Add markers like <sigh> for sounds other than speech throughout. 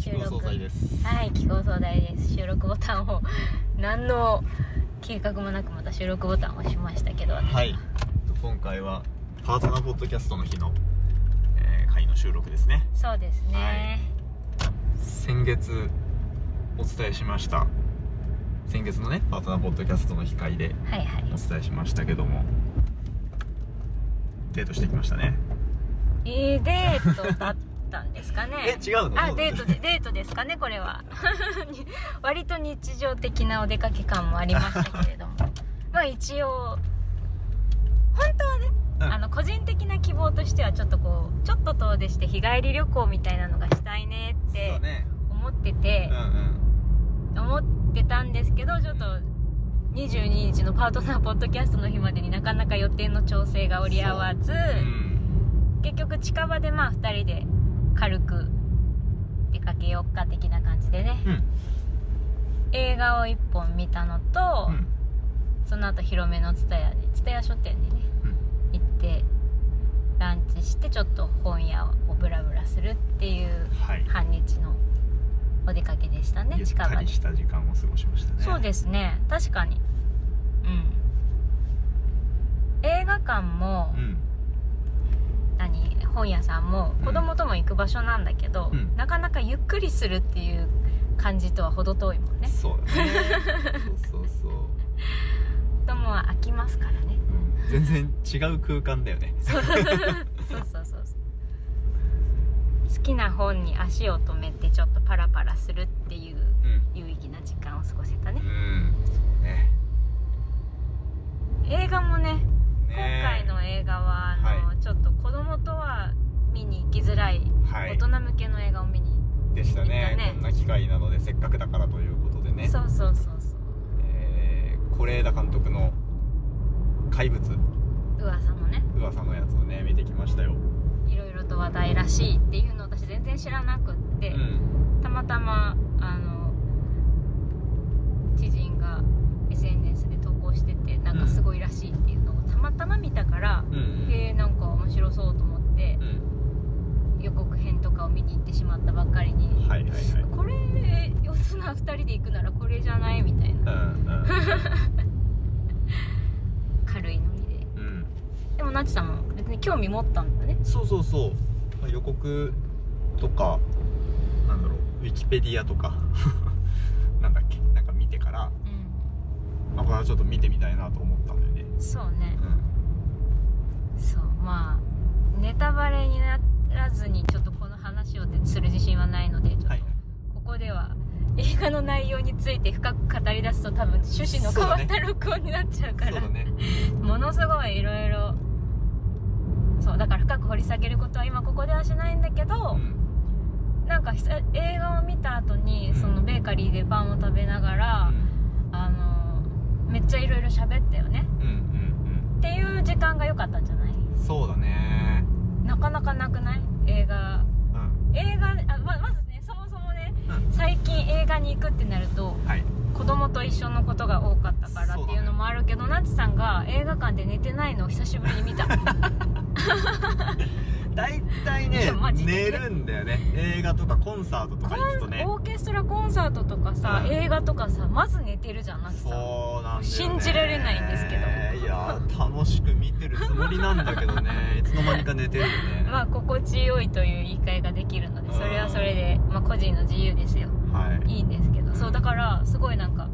収録はい気候総大です。収録ボタンを <laughs> 何の計画もなくまた収録ボタンを押しましたけど。はい。今回はパートナーポッドキャストの日の、えー回の収録ですね。そうですね、先月お伝えしました。先月のねパートナーポッドキャストの日会ではい、はい。お伝えしましたけども。デートしてきましたね。いいデートだったんですかね。え違うの？あデートでデートですかねこれは。<laughs> 割と日常的なお出かけ感もありましたけれども。<laughs> まあ一応本当はね、うん。あの個人的な希望としてはちょっとこうちょっと遠出して日帰り旅行みたいなのがしたいねって思っててうん、うん。思ってたんですけどちょっと22日のパートナーポッドキャストの日までになかなか予定の調整が折り合わず、うん。結局近場でまあ2人で軽く出かけよっか的な感じでね、うん。映画を1本見たのと、うん。その後広めの蔦屋に蔦屋書店にね行ってランチしてちょっと本屋をブラブラするっていうはい。半日のお出かけでしたねゆった近場で。りした時間を過ごしましたね。そうですね。確かに。うん。映画館も、うん何本屋さんもうん。子供とも行く場所なんだけど、うん。なかなかゆっくりするっていう感じとは程遠いもんね。そうだね。そうそうそう、<laughs> 子供は飽きますからね。うん、全然違う空間だよね。そうそうそうそう。好きな本に足を止めてちょっとパラパラするっていううん。有意義な時間を過ごせたね。うん。そうね。映画もね今ね回の映画はあの、はちょっと子供とは見に行きづらい、はい。大人向けの映画を見に、でしたね。こんな機会なのでせっかくだからということでね。そうそうそうそう。えー是枝監督の「怪物。噂のね」噂のやつをね見てきましたよ。いろいろと話題らしいっていうのを私全然知らなくって、うん。たまたまあの知人が SNS で投稿しててなんかすごいらしいっていうのをたま見たから、うんへえなんか面白そうと思ってうん。予告編とかを見に行ってしまったばっかりに、はいはいはい。これ四つな2人で行くならこれじゃない？みたいな。うん <laughs> 軽いノリで。うん。うんでもなちさんも別に興味持ったんだね。そうそうそう、まあ予告とかなんだろう。ウィキペディアとか。<laughs> なんだっけ？なんか見てから、うまあ、これはちょっと見てみたいなと思ったんだよね。んそうねうんそうまあネタバレにならずにちょっとこの話をする自信はないのでちょっとはい。ここでは映画の内容について深く語り出すと多分趣旨の変わった録音になっちゃうから。そうだね。ものすごいいろいろそうだから深く掘り下げることは今ここではしないんだけど、うん。なんか久映画を見た後にそのベーカリーでパンを食べながら、あのめっちゃいろいろ喋ったよね。うんうんうん。っていう時間が良かったんじゃない？うんそうだねなかなかなくない？映画。うん。映画あままずねそもそもねうん。最近映画に行くってなるとはい。子供と一緒のことが多かったからっていうのもあるけど、なちさんが映画館で寝てないのを久しぶりに見た <laughs> 大体いね寝るんだよね。映画とかコンサートとか行くとね。オーケストラコンサートとかさ、うん。映画とかさまず寝てるじゃんなちさ。んそうなんだよ、ね、信じられないんですけど。いや楽しく見てるつもりなんだけどね。<laughs> いつの間にか寝てるよね。まあ心地よいという言い換えができるのでそれはそれで、まあ、個人の自由ですよ。はい。いいんですけど。そうだからすごいなんか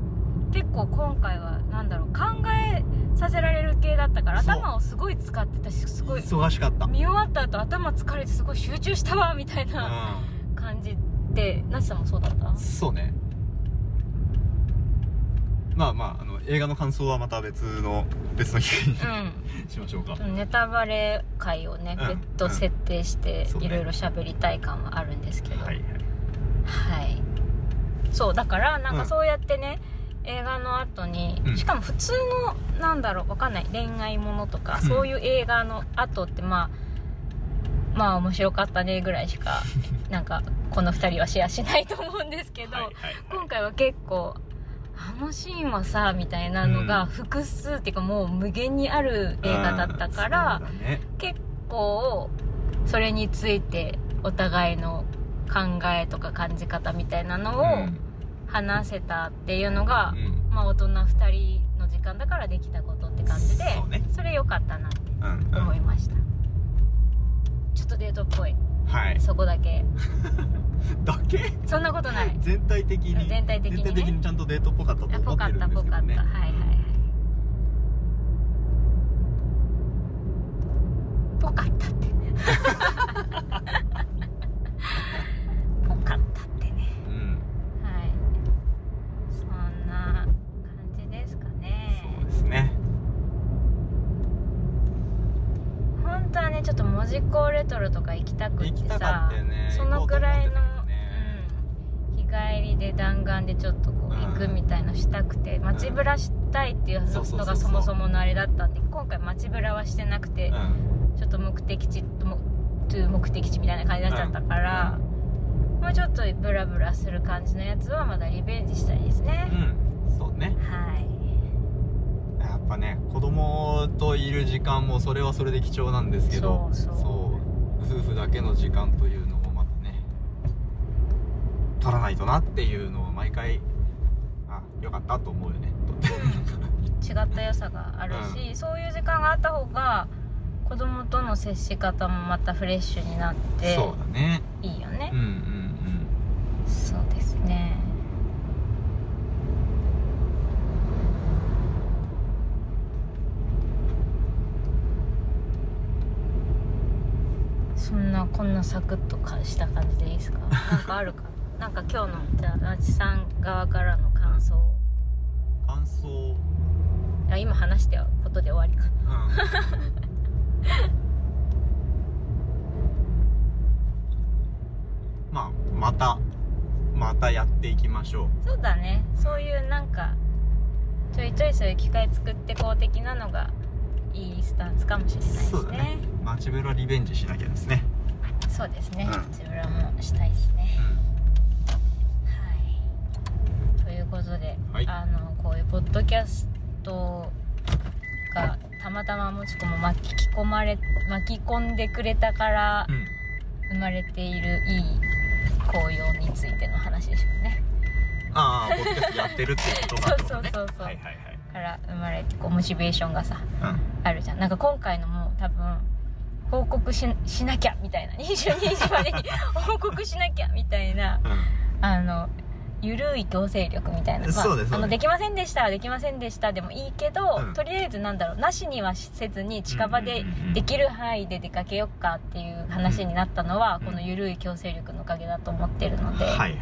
結構今回はなんだろう考えさせられる系だったからそう。頭をすごい使ってたしすごい忙しかった。見終わった後頭疲れてすごい集中したわみたいな感じでなちさんもそうだった？うんそうね。まあまああの映画の感想はまた別の別の機会に、うん。<laughs> しましょうか。ネタバレ会をね、うん。別途設定していろいろ喋りたい感はあるんですけど、はいはい。はい。そうだからなんうん。かそうやってね、映画の後に、うん。しかも普通のなんだろうわかんない。恋愛ものとか、うん。そういう映画の後ってまあまあ面白かったねぐらいしか <laughs> なんかこの2人はシェアしないと思うんですけど、はいはい今回は結構あのシーンはさみたいなのがうん。複数っていうかもう無限にある映画だったから、ね。結構それについてお互いの考えとか感じ方みたいなのを話せたっていうのが、うん。うんまあ大人2人の時間だからできたことって感じでそうね。それ良かったなってうんうん。思いました、ちょっとデートっぽい。はい。そこだけ。<laughs> だけ？そんなことない。全体的に？全体的にね。全体的にちゃんとデートっぽかったと思ってかっるんですけどたぽかった、ねはいはいはい。<laughs> ぽかったってぽかったってねうんはいそんな感じですかねそうですね本当はねちょっと門司港レトロとか行きたくってさねそのぐらいの、ねうん、日帰りで弾丸でちょっとこう行くみたいのしたくて、街ぶらしたいっていうのがそもそものあれだったんで今回街ぶらはしてなくて、うんちょっと目的地ともトゥ目的地みたいな感じになっちゃったから、もうちょっとブラブラする感じのやつはまだリベンジしたいですね、そうねはいぱね子供といる時間もそれはそれで貴重なんですけどそう夫婦だけの時間というのもまたね取らないとなっていうのを毎回あよかったと思うよね違った良さがあるし、そういう時間があった方が子供との接し方もまたフレッシュになってそうだね。いいよね。うん、うん。そうですねそんなこんなサクッとかした感じでいいですか？<laughs> なんかあるか？なんか今日のじゃあなちさん側からの感想。うん感想。あ今話してことで終わりか。うん。<laughs> まあまたまたやっていきましょう。そうだね。そういうなんかちょいちょいそういう機会作ってこう的なのがいいスタンスかもしれないですね。そうだね。街ブラリベンジしなきゃですね。そうですね、うん。自分らもしたいですね。うはい。ということで、はい。あのこういうポッドキャストがたまたまもちこも巻き込まれ巻き込んでくれたから生まれているいい紅葉についての話でしょうね。ああポッドキャストやってるっていうことがってことね。<laughs> そうそうそうそう。はいはいはいから生まれてこうモチベーションがさうん。あるじゃん。なんか今回のも多分報告ししなきゃみたいな。22時までに <laughs> 報告しなきゃみたいなあのゆるい強制力みたいな、まああのできませんでしたできませんでしたでもいいけど、うん。とりあえずなんだろうなしにはせずに近場でうんうんうんうん。できる範囲で出かけよっかっていう話になったのは、うんこのゆるい強制力のおかげだと思ってるので、はいはい、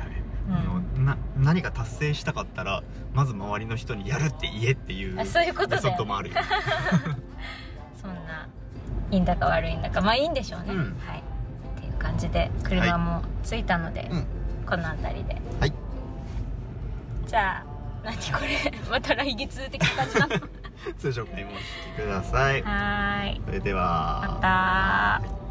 うん。な何か達成したかったらまず周りの人にやるって言えっていうあそういうことだよねメソッドもあるよ。<laughs> そんないいんだか悪いんだかまあいいんでしょうね、うん。はい。っていう感じで車も着いたので、うん。この辺りで。はい。じゃあ何これ？<laughs> また来月的な感じなの？<laughs> 通常回もお聞きください。はーい。それでは。また